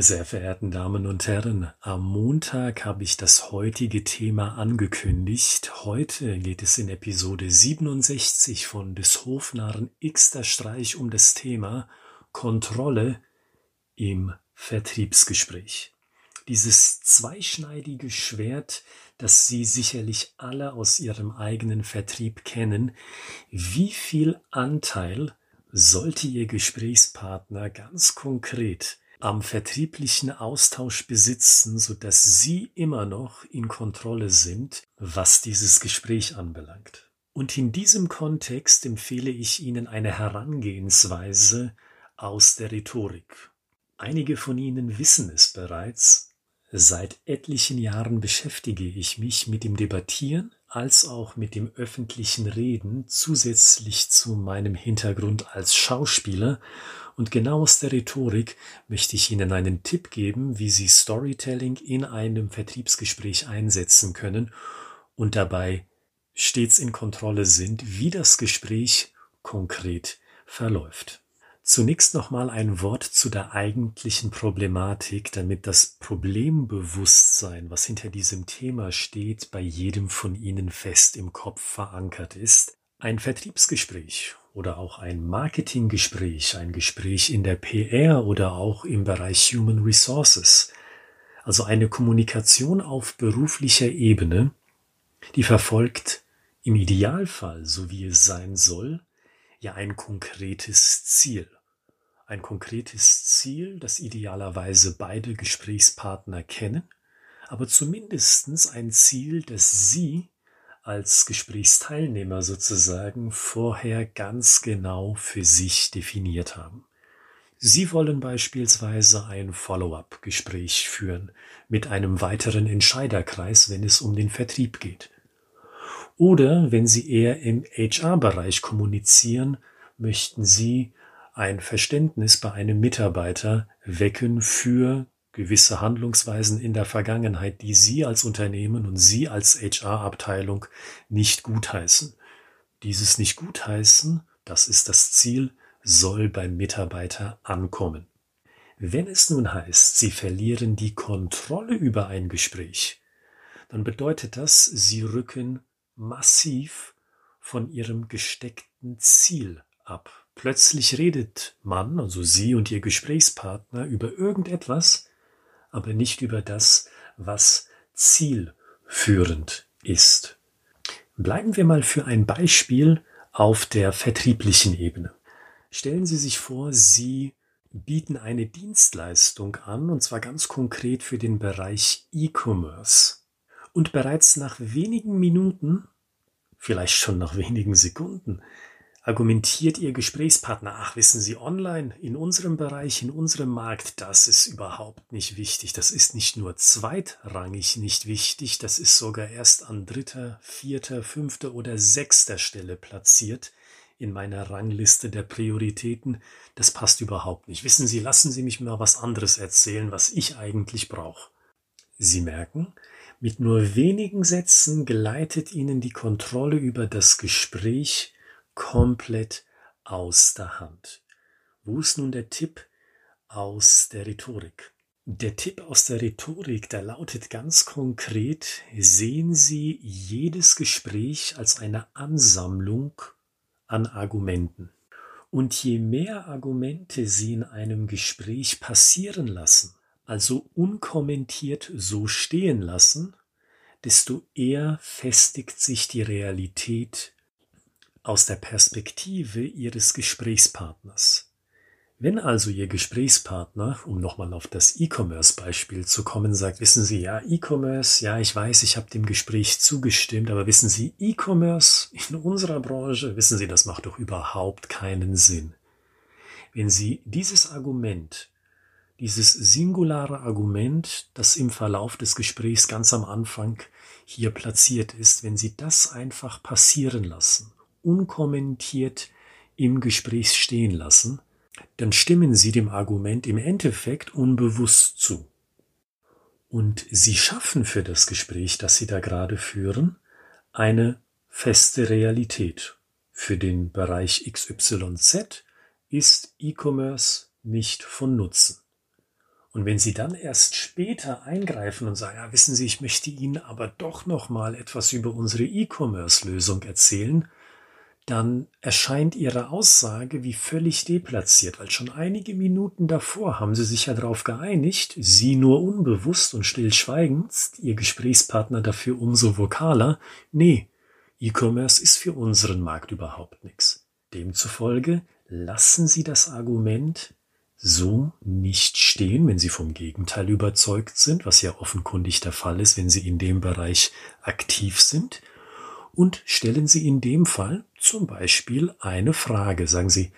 Meine sehr verehrten Damen und Herren, am Montag habe ich das heutige Thema angekündigt. Heute geht es in Episode 67 von des Hofnarren Xter Streich um das Thema Kontrolle im Vertriebsgespräch. Dieses zweischneidige Schwert, das Sie sicherlich alle aus Ihrem eigenen Vertrieb kennen, wie viel Anteil sollte Ihr Gesprächspartner ganz konkret am vertrieblichen Austausch besitzen, so dass Sie immer noch in Kontrolle sind, was dieses Gespräch anbelangt. Und in diesem Kontext empfehle ich Ihnen eine Herangehensweise aus der Rhetorik. Einige von Ihnen wissen es bereits. Seit etlichen Jahren beschäftige ich mich mit dem Debattieren als auch mit dem öffentlichen Reden zusätzlich zu meinem Hintergrund als Schauspieler und genau aus der Rhetorik möchte ich Ihnen einen Tipp geben, wie Sie Storytelling in einem Vertriebsgespräch einsetzen können und dabei stets in Kontrolle sind, wie das Gespräch konkret verläuft. Zunächst nochmal ein Wort zu der eigentlichen Problematik, damit das Problembewusstsein, was hinter diesem Thema steht, bei jedem von Ihnen fest im Kopf verankert ist. Ein Vertriebsgespräch oder auch ein Marketinggespräch, ein Gespräch in der PR oder auch im Bereich Human Resources, also eine Kommunikation auf beruflicher Ebene, die verfolgt im Idealfall, so wie es sein soll, ja ein konkretes Ziel. Ein konkretes Ziel, das idealerweise beide Gesprächspartner kennen, aber zumindestens ein Ziel, das Sie als Gesprächsteilnehmer sozusagen vorher ganz genau für sich definiert haben. Sie wollen beispielsweise ein Follow-up-Gespräch führen mit einem weiteren Entscheiderkreis, wenn es um den Vertrieb geht. Oder wenn Sie eher im HR-Bereich kommunizieren, möchten Sie ein Verständnis bei einem Mitarbeiter wecken für gewisse Handlungsweisen in der Vergangenheit, die Sie als Unternehmen und Sie als HR-Abteilung nicht gutheißen. Dieses nicht gutheißen, das ist das Ziel, soll beim Mitarbeiter ankommen. Wenn es nun heißt, Sie verlieren die Kontrolle über ein Gespräch, dann bedeutet das, Sie rücken massiv von ihrem gesteckten Ziel ab. Plötzlich redet man, also Sie und Ihr Gesprächspartner, über irgendetwas, aber nicht über das, was zielführend ist. Bleiben wir mal für ein Beispiel auf der vertrieblichen Ebene. Stellen Sie sich vor, Sie bieten eine Dienstleistung an, und zwar ganz konkret für den Bereich E-Commerce. Und bereits nach wenigen Minuten, vielleicht schon nach wenigen Sekunden, argumentiert Ihr Gesprächspartner, ach wissen Sie, online, in unserem Bereich, in unserem Markt, das ist überhaupt nicht wichtig. Das ist nicht nur zweitrangig nicht wichtig, das ist sogar erst an dritter, vierter, fünfter oder sechster Stelle platziert in meiner Rangliste der Prioritäten. Das passt überhaupt nicht. Wissen Sie, lassen Sie mich mal was anderes erzählen, was ich eigentlich brauche. Sie merken, mit nur wenigen Sätzen geleitet Ihnen die Kontrolle über das Gespräch komplett aus der Hand. Wo ist nun der Tipp aus der Rhetorik? Der Tipp aus der Rhetorik, der lautet ganz konkret, sehen Sie jedes Gespräch als eine Ansammlung an Argumenten. Und je mehr Argumente Sie in einem Gespräch passieren lassen, also unkommentiert so stehen lassen, desto eher festigt sich die Realität aus der Perspektive Ihres Gesprächspartners. Wenn also Ihr Gesprächspartner, um nochmal auf das E-Commerce-Beispiel zu kommen, sagt, wissen Sie, ja, E-Commerce, ja, ich weiß, ich habe dem Gespräch zugestimmt, aber wissen Sie, E-Commerce in unserer Branche, wissen Sie, das macht doch überhaupt keinen Sinn. Wenn Sie dieses Argument dieses singulare Argument, das im Verlauf des Gesprächs ganz am Anfang hier platziert ist, wenn Sie das einfach passieren lassen, unkommentiert im Gespräch stehen lassen, dann stimmen Sie dem Argument im Endeffekt unbewusst zu. Und Sie schaffen für das Gespräch, das Sie da gerade führen, eine feste Realität. Für den Bereich XYZ ist E-Commerce nicht von Nutzen. Und wenn Sie dann erst später eingreifen und sagen, ja, wissen Sie, ich möchte Ihnen aber doch noch mal etwas über unsere E-Commerce-Lösung erzählen, dann erscheint Ihre Aussage wie völlig deplatziert, weil schon einige Minuten davor haben Sie sich ja darauf geeinigt, Sie nur unbewusst und stillschweigend, Ihr Gesprächspartner dafür umso vokaler, nee, E-Commerce ist für unseren Markt überhaupt nichts. Demzufolge lassen Sie das Argument so nicht stehen, wenn Sie vom Gegenteil überzeugt sind, was ja offenkundig der Fall ist, wenn Sie in dem Bereich aktiv sind, und stellen Sie in dem Fall zum Beispiel eine Frage. Sagen Sie,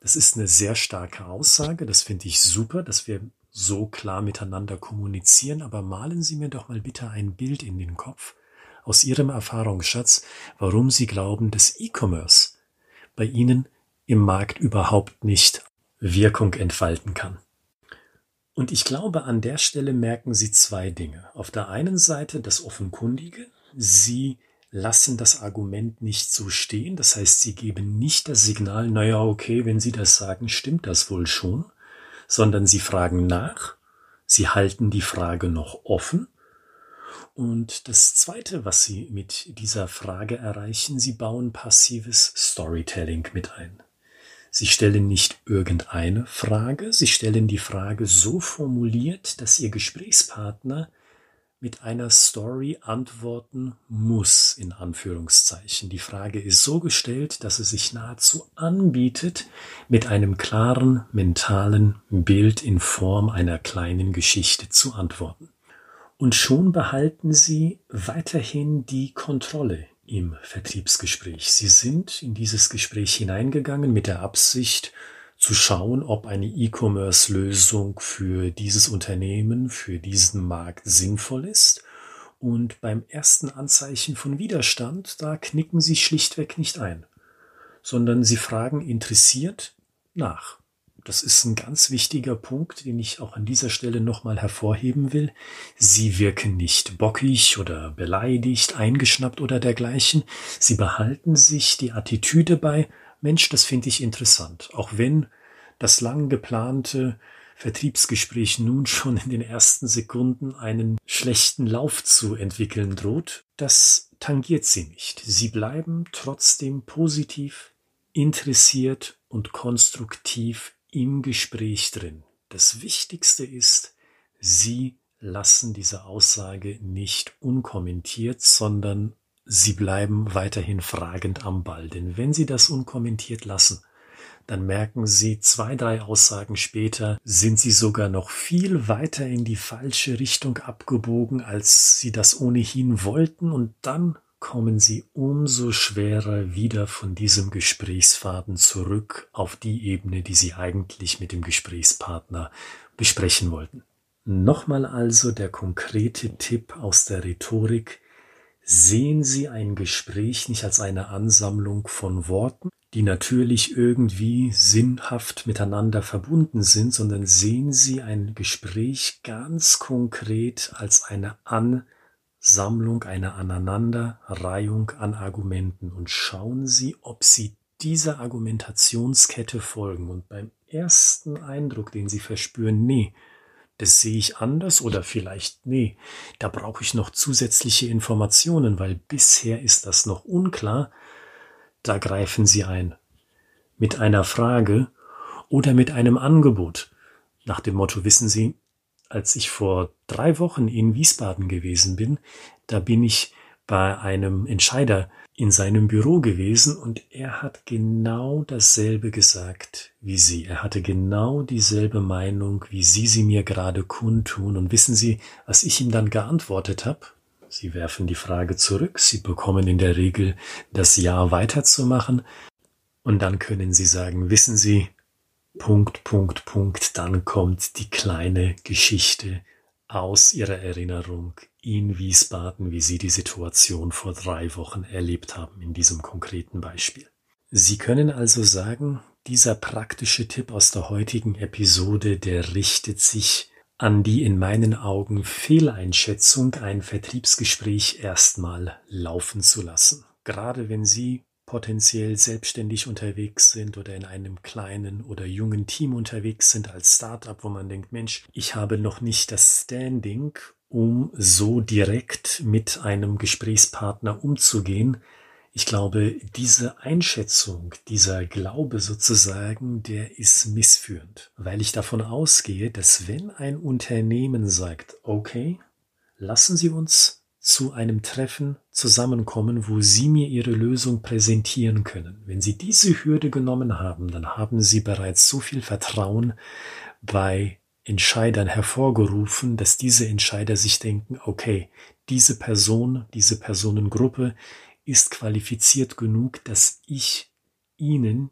das ist eine sehr starke Aussage, das finde ich super, dass wir so klar miteinander kommunizieren, aber malen Sie mir doch mal bitte ein Bild in den Kopf aus Ihrem Erfahrungsschatz, warum Sie glauben, dass E-Commerce bei Ihnen im Markt überhaupt nicht Wirkung entfalten kann. Und ich glaube, an der Stelle merken Sie zwei Dinge. Auf der einen Seite das Offenkundige. Sie lassen das Argument nicht so stehen. Das heißt, Sie geben nicht das Signal, naja, okay, wenn Sie das sagen, stimmt das wohl schon, sondern Sie fragen nach. Sie halten die Frage noch offen. Und das Zweite, was Sie mit dieser Frage erreichen, Sie bauen passives Storytelling mit ein. Sie stellen nicht irgendeine Frage, Sie stellen die Frage so formuliert, dass Ihr Gesprächspartner mit einer Story antworten muss, in Anführungszeichen. Die Frage ist so gestellt, dass es sich nahezu anbietet, mit einem klaren mentalen Bild in Form einer kleinen Geschichte zu antworten. Und schon behalten Sie weiterhin die Kontrolle im Vertriebsgespräch. Sie sind in dieses Gespräch hineingegangen mit der Absicht zu schauen, ob eine E-Commerce-Lösung für dieses Unternehmen, für diesen Markt sinnvoll ist. Und beim ersten Anzeichen von Widerstand, da knicken Sie schlichtweg nicht ein, sondern Sie fragen interessiert nach. Das ist ein ganz wichtiger Punkt, den ich auch an dieser Stelle nochmal hervorheben will. Sie wirken nicht bockig oder beleidigt, eingeschnappt oder dergleichen. Sie behalten sich die Attitüde bei, Mensch, das finde ich interessant. Auch wenn das lang geplante Vertriebsgespräch nun schon in den ersten Sekunden einen schlechten Lauf zu entwickeln droht, das tangiert sie nicht. Sie bleiben trotzdem positiv, interessiert und konstruktiv im Gespräch drin. Das Wichtigste ist, Sie lassen diese Aussage nicht unkommentiert, sondern Sie bleiben weiterhin fragend am Ball. Denn wenn Sie das unkommentiert lassen, dann merken Sie zwei, drei Aussagen später, sind Sie sogar noch viel weiter in die falsche Richtung abgebogen, als Sie das ohnehin wollten, und dann kommen Sie umso schwerer wieder von diesem Gesprächsfaden zurück auf die Ebene, die Sie eigentlich mit dem Gesprächspartner besprechen wollten. Nochmal also der konkrete Tipp aus der Rhetorik. Sehen Sie ein Gespräch nicht als eine Ansammlung von Worten, die natürlich irgendwie sinnhaft miteinander verbunden sind, sondern sehen Sie ein Gespräch ganz konkret als eine Ansammlung Sammlung, eine Aneinanderreihung an Argumenten. Und schauen Sie, ob Sie dieser Argumentationskette folgen. Und beim ersten Eindruck, den Sie verspüren, nee, das sehe ich anders oder vielleicht, nee, da brauche ich noch zusätzliche Informationen, weil bisher ist das noch unklar, da greifen Sie ein. Mit einer Frage oder mit einem Angebot. Nach dem Motto, wissen Sie, als ich vor drei Wochen in Wiesbaden gewesen bin, da bin ich bei einem Entscheider in seinem Büro gewesen und er hat genau dasselbe gesagt wie Sie. Er hatte genau dieselbe Meinung, wie Sie sie mir gerade kundtun. Und wissen Sie, was ich ihm dann geantwortet habe? Sie werfen die Frage zurück, Sie bekommen in der Regel das Ja weiterzumachen und dann können Sie sagen, wissen Sie, Punkt, Punkt, Punkt, dann kommt die kleine Geschichte aus Ihrer Erinnerung in Wiesbaden, wie Sie die Situation vor drei Wochen erlebt haben in diesem konkreten Beispiel. Sie können also sagen, dieser praktische Tipp aus der heutigen Episode, der richtet sich an die in meinen Augen Fehleinschätzung, ein Vertriebsgespräch erstmal laufen zu lassen. Gerade wenn Sie potenziell selbstständig unterwegs sind oder in einem kleinen oder jungen Team unterwegs sind als Startup, wo man denkt, Mensch, ich habe noch nicht das Standing, um so direkt mit einem Gesprächspartner umzugehen. Ich glaube, diese Einschätzung, dieser Glaube sozusagen, der ist missführend, weil ich davon ausgehe, dass wenn ein Unternehmen sagt, okay, lassen Sie uns zu einem Treffen zusammenkommen, wo Sie mir Ihre Lösung präsentieren können. Wenn Sie diese Hürde genommen haben, dann haben Sie bereits so viel Vertrauen bei Entscheidern hervorgerufen, dass diese Entscheider sich denken, okay, diese Person, diese Personengruppe ist qualifiziert genug, dass ich Ihnen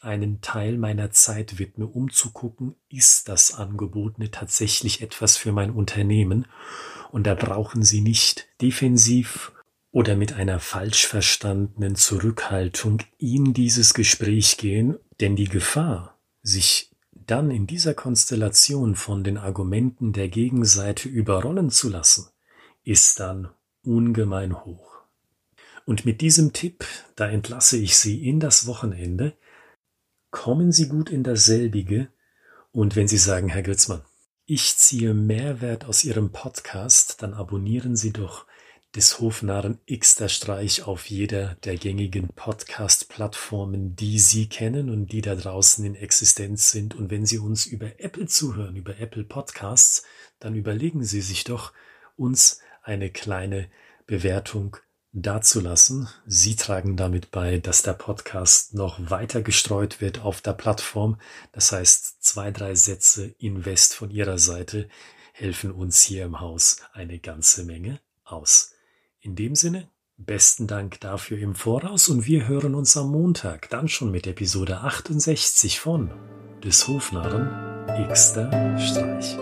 einen Teil meiner Zeit widme, um zu gucken, ist das Angebotene tatsächlich etwas für mein Unternehmen? Und da brauchen Sie nicht defensiv oder mit einer falsch verstandenen Zurückhaltung in dieses Gespräch gehen, denn die Gefahr, sich dann in dieser Konstellation von den Argumenten der Gegenseite überrollen zu lassen, ist dann ungemein hoch. Und mit diesem Tipp, da entlasse ich Sie in das Wochenende, kommen Sie gut in dasselbige, und wenn Sie sagen, Herr Götzmann, ich ziehe Mehrwert aus Ihrem Podcast, dann abonnieren Sie doch des Hofnarren Xter Streich auf jeder der gängigen Podcast-Plattformen, die Sie kennen und die da draußen in Existenz sind. Und wenn Sie uns über Apple zuhören, über Apple Podcasts, dann überlegen Sie sich doch, uns eine kleine Bewertung dazulassen. Sie tragen damit bei, dass der Podcast noch weiter gestreut wird auf der Plattform. Das heißt, zwei, drei Sätze Invest von Ihrer Seite helfen uns hier im Haus eine ganze Menge aus. In dem Sinne, besten Dank dafür im Voraus und wir hören uns am Montag dann schon mit Episode 68 von des Hofnarren Xter Streich.